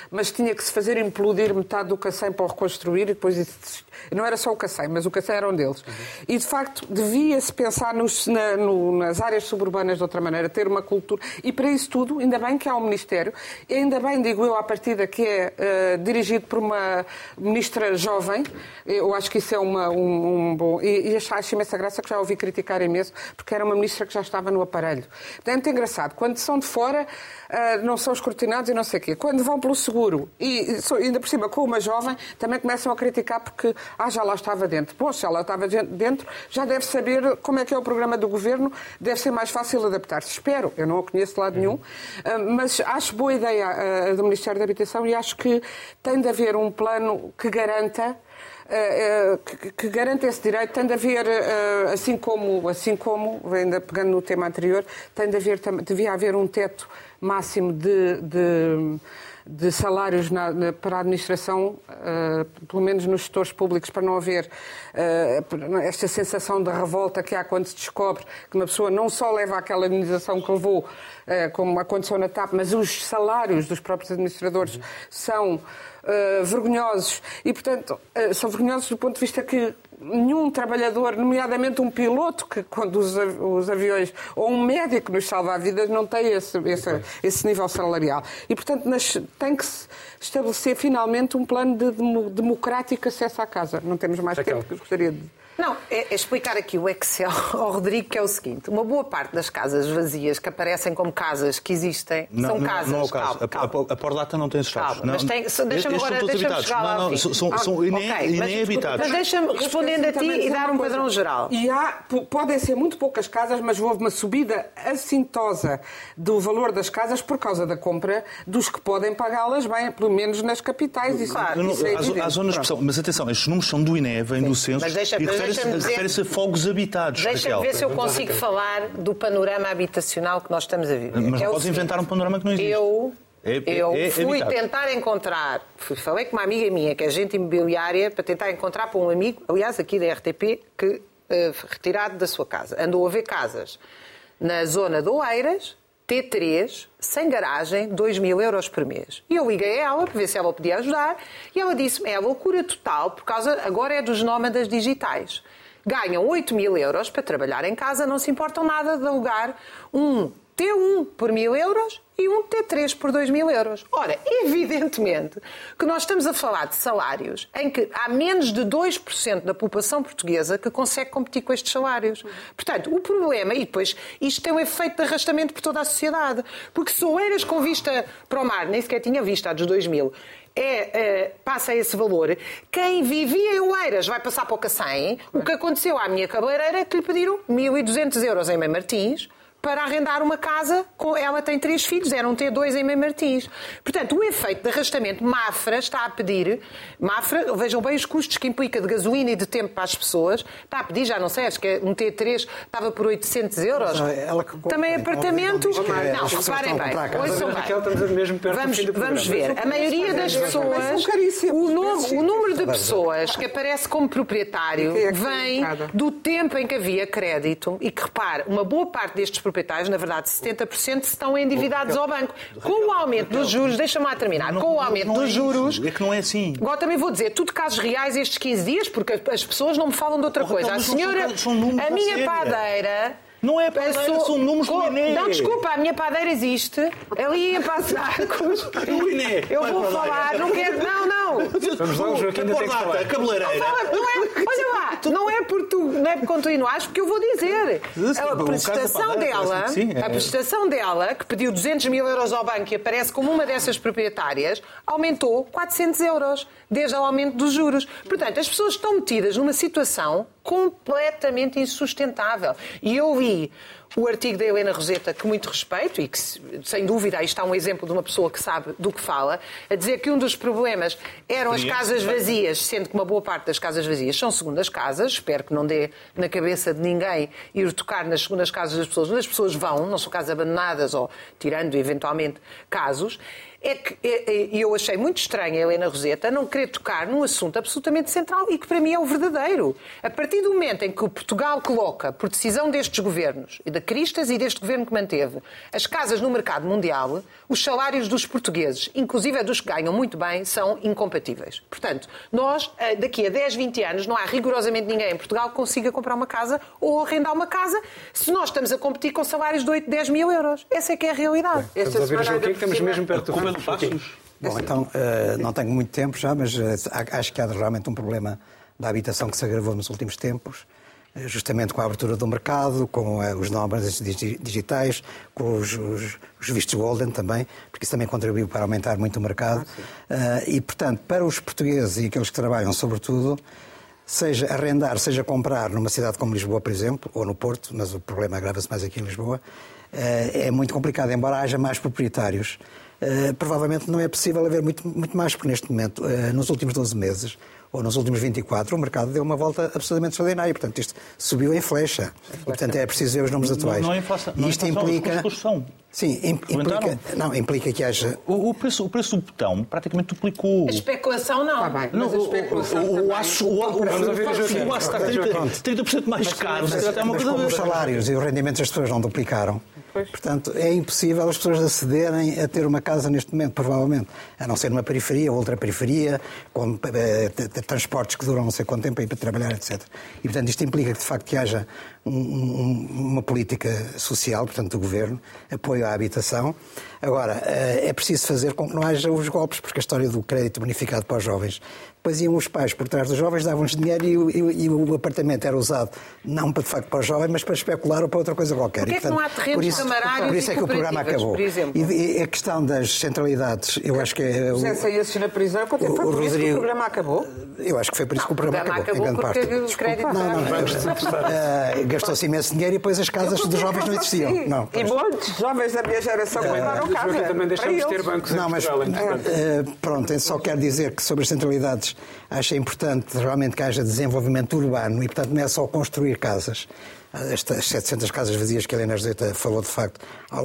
Mas tinha que se fazer implodir metade do Cacém para o reconstruir e depois... Não era só o Cacém, mas o Cacém era um deles. Uhum. E facto, devia-se pensar nos, na, no, nas áreas suburbanas de outra maneira, ter uma cultura. E, para isso tudo, ainda bem que há um Ministério, e ainda bem, digo eu, à partida, que é uh, dirigido por uma ministra jovem. Eu acho que isso é uma, um, um bom. E, e acho imensa graça que já ouvi criticar imenso, porque era uma ministra que já estava no aparelho. Portanto, é engraçado. Quando são de fora, uh, não são escrutinados e não sei o quê. Quando vão pelo seguro, e ainda por cima com uma jovem, também começam a criticar porque, ah, já lá estava dentro. Se ela estava dentro, já deve saber como é que é o programa do governo, deve ser mais fácil adaptar-se. Espero, eu não a conheço de lado nenhum, uh, mas acho boa ideia uh, do Ministério da Habitação e acho que tem de haver um plano que garanta que, que garante esse direito, tem de haver, assim como, assim como, ainda pegando no tema anterior, tem de haver, devia haver um teto máximo de, de de salários na, na, para a administração, uh, pelo menos nos setores públicos, para não haver uh, esta sensação de revolta que há quando se descobre que uma pessoa não só leva aquela indenização que levou, uh, como aconteceu na TAP, mas os salários dos próprios administradores são vergonhosos e, portanto, são vergonhosos do ponto de vista que nenhum trabalhador, nomeadamente um piloto que conduz os aviões ou um médico nos salva vidas, não tem esse, esse, esse nível salarial. E, portanto, nas, tem que se estabelecer finalmente um plano de democrático acesso à casa. Não temos mais tempo que gostaria de. Não, é, é, explicar aqui o Excel ao Rodrigo, que é o seguinte: uma boa parte das casas vazias que aparecem como casas que existem não, são não, casas. Não é o caso. Calma, calma. A, a, a Pordata não tem estados. Calma, mas tem, deixa-me agora deixa chegar lá. Não, não, são, são okay, nem, nem habitados. Mas deixa-me respondendo a ti e dar um padrão geral. E há, podem ser muito poucas casas, mas houve uma subida assintosa do valor das casas por causa da compra dos que podem pagá-las bem, pelo menos nas capitais. Isso, claro, isso é há, há zonas de pressão. Mas atenção, estes números são do INE, vêm do censo mas deixa, refere-se fogos habitados. Deixa-me ver se eu consigo falar do panorama habitacional que nós estamos a viver. Mas é podes inventar um panorama que não existe. Eu, é, é, eu é, fui tentar encontrar, fui, falei com uma amiga minha, que é agente imobiliária, para tentar encontrar para um amigo, aliás, aqui da RTP, que uh, retirado da sua casa. Andou a ver casas na zona de Oeiras, T3, sem garagem, 2 mil euros por mês. E eu liguei a ela para ver se ela podia ajudar e ela disse-me, é loucura total, por causa, agora é dos nómadas digitais ganham 8 mil euros para trabalhar em casa, não se importam nada de alugar um T1 por mil euros e um T3 por 2 mil euros. Ora, evidentemente que nós estamos a falar de salários em que há menos de 2% da população portuguesa que consegue competir com estes salários. Portanto, o problema, e depois isto tem um efeito de arrastamento por toda a sociedade, porque se Oeiras com vista para o mar, nem sequer tinha vista a dos 2 mil, é, é, passa esse valor. Quem vivia em Oeiras vai passar para o Cacém. O que aconteceu à minha cabeleireira é que lhe pediram 1.200 euros em Mãe Martins para arrendar uma casa. Ela tem três filhos, era um T2 em Mãe Martins. Portanto, o efeito de arrastamento, Mafra está a pedir, Mafra, vejam bem os custos que implica de gasolina e de tempo para as pessoas, está a pedir, já não sei, acho que é um T3 estava por 800 euros. Também apartamento. Não, reparem bem, ouçam bem. Vamos, vamos ver, a maioria das pessoas, o, o número de pessoas que aparece como proprietário é vem do tempo em que havia crédito e que, repare, uma boa parte destes proprietários proprietários, na verdade 70%, estão endividados ao banco. Com o aumento dos juros, deixa-me lá terminar, com o aumento dos é juros... É que não é assim. Agora também vou dizer, tudo casos reais estes 15 dias, porque as pessoas não me falam de outra coisa. A senhora, a minha padeira não é padeira, sou... são números do INE. Não, desculpa, a minha padeira existe. Ali em Passos Arcos. O INE. Eu vou falar, não quero... Não, não. Vamos lá, o Joaquim ainda tem que falar. Cabeleireira. Não é, olha lá, não é por tu, não é por continuares, porque eu vou dizer. A prestação dela, é. a prestação dela, que pediu 200 mil euros ao banco e aparece como uma dessas proprietárias, aumentou 400 euros, desde o aumento dos juros. Portanto, as pessoas estão metidas numa situação completamente insustentável. E eu li o artigo da Helena Roseta, que muito respeito e que, sem dúvida, aí está um exemplo de uma pessoa que sabe do que fala, a dizer que um dos problemas eram as casas vazias, sendo que uma boa parte das casas vazias são segundas casas, espero que não dê na cabeça de ninguém ir tocar nas segundas casas das pessoas, onde as pessoas vão, não são casas abandonadas ou tirando eventualmente casos, é que é, é, eu achei muito estranho a Helena Roseta não querer tocar num assunto absolutamente central e que para mim é o verdadeiro. A partir do momento em que o Portugal coloca, por decisão destes governos, e da Cristas e deste governo que manteve, as casas no mercado mundial, os salários dos portugueses, inclusive dos que ganham muito bem, são incompatíveis. Portanto, nós, eh, daqui a 10, 20 anos, não há rigorosamente ninguém em Portugal que consiga comprar uma casa ou arrendar uma casa se nós estamos a competir com salários de 8, 10 mil euros. Essa é que é a realidade. Bem, estamos a ver, Joaquim, estamos mesmo perto do Bom, então, uh, não tenho muito tempo já, mas uh, acho que há realmente um problema da habitação que se agravou nos últimos tempos, uh, justamente com a abertura do mercado, com os nómadas digitais, com os, os, os, vistos Golden também, porque isso também contribuiu para aumentar muito o mercado. Ah, e, portanto, para os portugueses e aqueles que trabalham, sobretudo, seja arrendar, seja comprar numa cidade como Lisboa, por exemplo, ou no Porto, mas o problema agrava-se mais aqui em Lisboa, é muito complicado, embora haja mais proprietários. Provavelmente não é possível haver muito, muito mais, porque neste momento, nos últimos 12 meses, ou nos últimos 24, o mercado deu uma volta absolutamente extraordinária. Portanto, isto subiu em flecha. E, portanto, é preciso ver os números atuais. Não, não é inflação, não isto inflação, implica. Sim, implica, não, implica que haja. O, o, preço, o preço do botão praticamente duplicou. A especulação não. Tá bem, não o, o, o aço, o, o, o aço está 30%, 30 mais caro. Mas, mas, mas como os salários e os rendimentos das pessoas não duplicaram, portanto, é impossível as pessoas acederem a ter uma casa neste momento, provavelmente. A não ser numa periferia ou outra periferia, com eh, transportes que duram não sei quanto tempo para ir para trabalhar, etc. E, portanto, isto implica que, de facto, que haja um, uma política social, portanto, do governo, apoio à habitação. Agora, eh, é preciso fazer com que não haja os golpes, porque a história do crédito bonificado para os jovens depois iam os pais por trás dos jovens, davam-lhes dinheiro e, e, e, o apartamento era usado não para, de facto para os jovens, mas para especular ou para outra coisa qualquer. Porquê e, portanto, que não há terrenos por isso, camarários Por isso é que o programa acabou. E, a questão das centralidades, eu acho que é... José Saias na prisão, foi por Rodrigo, isso que o programa acabou? Eu acho que foi por isso que o programa, acabou, acabou, em grande parte. Créditos não, não, uh, Gastou-se imenso dinheiro e depois as casas dos jovens não existiam. Não, e muitos jovens da minha geração uh, mandaram cá. Também deixamos de ter bancos não, mas, Pronto, só quero dizer que sobre as centralidades acho importante realmente que haja desenvolvimento urbano e, portanto, não é só construir casas. Estas 700 casas vazias que a Helena Joseta falou, de facto,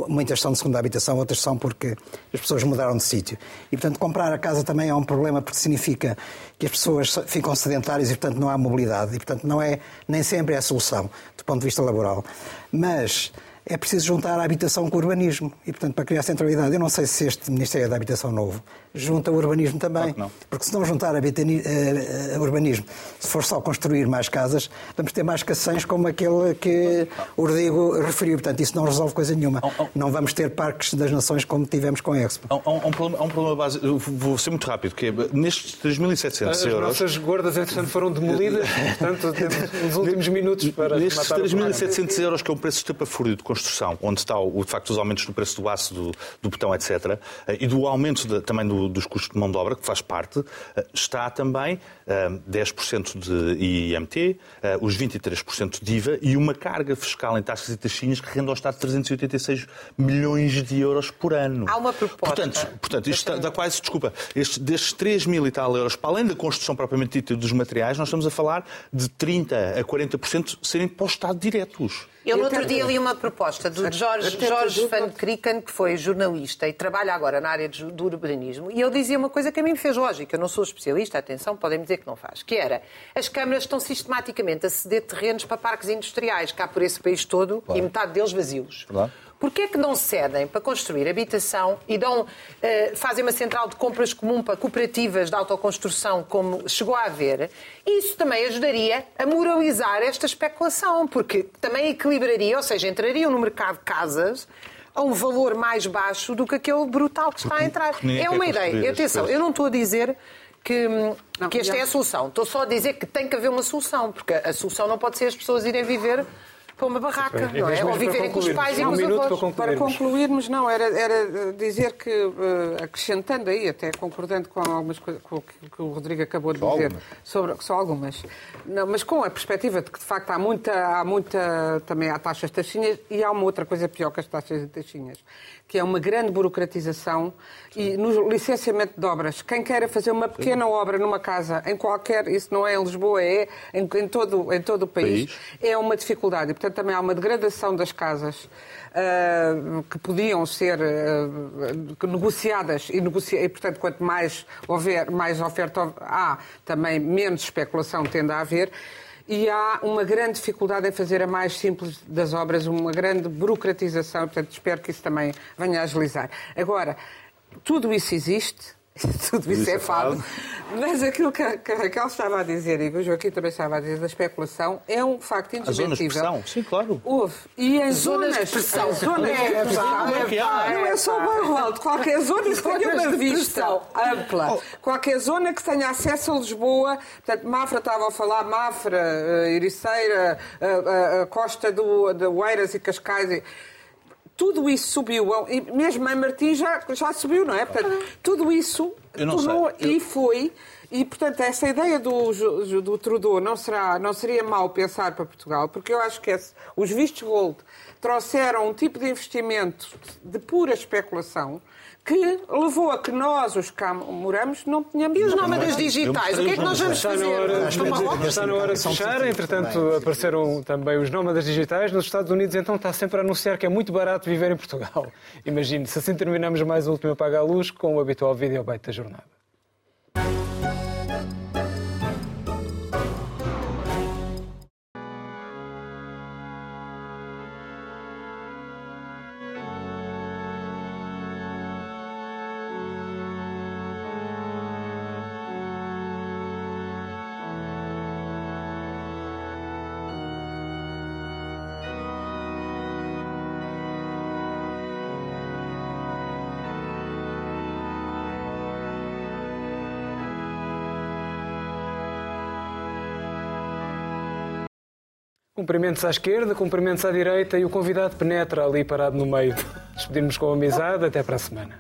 muitas são de segunda habitação, outras são porque as pessoas mudaram de sítio. E, portanto, comprar a casa também é um problema porque significa que as pessoas ficam sedentárias e, portanto, não há mobilidade. E, portanto, não é, nem sempre é a solução do ponto de vista laboral. Mas é preciso juntar a habitação com o urbanismo. E, portanto, para criar centralidade, eu não sei se este Ministério da Habitação novo junta o urbanismo também. Claro porque se não juntar a, a, a, urbanismo, se for só construir mais casas, vamos ter mais caçães como aquele que o Rodrigo referiu. Portanto, isso não resolve coisa nenhuma. Não vamos ter parques das nações como tivemos com a Expo. Há um, um, problema, um problema base. Eu vou ser muito rápido, que é, nestes 3.700 euros... As nossas guardas, entretanto, foram demolidas. portanto, temos uns últimos minutos para Nestes 3.700 euros, que é um preço estapafúrdio de construção, onde está, o, de facto, os aumentos do preço do aço, do, do botão, etc., eh, e do aumento de, também do, dos custos de mão de obra, que faz parte, eh, está também 10% eh, de IMT, os 23% de IVA e uma carga fiscal em taxas e taxinhas que rende ao Estado 386 milhões de euros por ano. Há uma proposta. Portanto, portanto isto dá quase, desculpa, este, destes 3 mil e tal euros, para além da construção propriamente dita dos materiais, nós estamos a falar de 30% a 40% serem para o Estado diretos. Eu no outro dia li uma proposta do Jorge, Jorge Van Kriken, que foi jornalista e trabalha agora na área do urbanismo, e ele dizia uma coisa que a mim me fez lógica. Eu não sou especialista, atenção, podem dizer que não faz, que era as câmaras estão sistematicamente a ceder terrenos para parques industriais, cá por esse país todo, claro. e metade deles vazios. Claro. Porquê é que não cedem para construir habitação e dão, uh, fazem uma central de compras comum para cooperativas de autoconstrução, como chegou a haver? Isso também ajudaria a moralizar esta especulação, porque também equilibraria, ou seja, entrariam no mercado de casas a um valor mais baixo do que aquele brutal que está a entrar. É uma ideia. Atenção, eu não estou a dizer que, não, que esta já... é a solução. Estou só a dizer que tem que haver uma solução, porque a solução não pode ser as pessoas irem viver para uma barraca, não é? Ou viverem com os pais e com os avós. Para, para concluirmos, não, era, era dizer que, uh, acrescentando aí, até concordando com algumas coisas com o que o Rodrigo acabou de só dizer, algumas. sobre só algumas, não, mas com a perspectiva de que, de facto, há muita, há muita também há taxas taxinhas e há uma outra coisa pior que as taxas de taxinhas, que é uma grande burocratização e no licenciamento de obras. Quem queira fazer uma pequena obra numa casa, em qualquer, isso não é em Lisboa, é em, em todo, em todo o país, país, é uma dificuldade. portanto também há uma degradação das casas uh, que podiam ser uh, negociadas e, negocia e, portanto, quanto mais houver, mais oferta há, também menos especulação tende a haver e há uma grande dificuldade em fazer a mais simples das obras, uma grande burocratização, portanto espero que isso também venha a agilizar. Agora, tudo isso existe, tudo isso, isso é, é fado. Mas aquilo que a, que a Raquel estava a dizer e que o Joaquim também estava a dizer da especulação é um facto indesmentível. A sim, claro. Houve. E em zonas, de pressão. Zonas de pressão. Não é só o bairro alto. Qualquer zona que tenha uma vista ampla. Qualquer zona que tenha acesso a Lisboa. Portanto, Mafra estava a falar, Mafra, uh, Ericeira, uh, uh, Costa do, de Oeiras e Cascais tudo isso subiu, e mesmo em Martins já, já subiu, não é? Portanto, tudo isso tornou Eu... e foi. E, portanto, essa ideia do, do Trudeau não, será, não seria mal pensar para Portugal, porque eu acho que esse, os vistos gold trouxeram um tipo de investimento de pura especulação que levou a que nós, os que moramos, não tenhamos... E os nómadas digitais? O que é que nós vamos fazer? Está na hora de fechar. Entretanto, apareceram também os nómadas digitais. Nos Estados Unidos, então, está sempre a anunciar que é muito barato viver em Portugal. Imagine, se assim terminamos mais o último Apaga a Luz com o habitual vídeo bite da jornada. Cumprimentos à esquerda, cumprimentos à direita e o convidado penetra ali parado no meio. Despedimos com amizade. Até para a semana.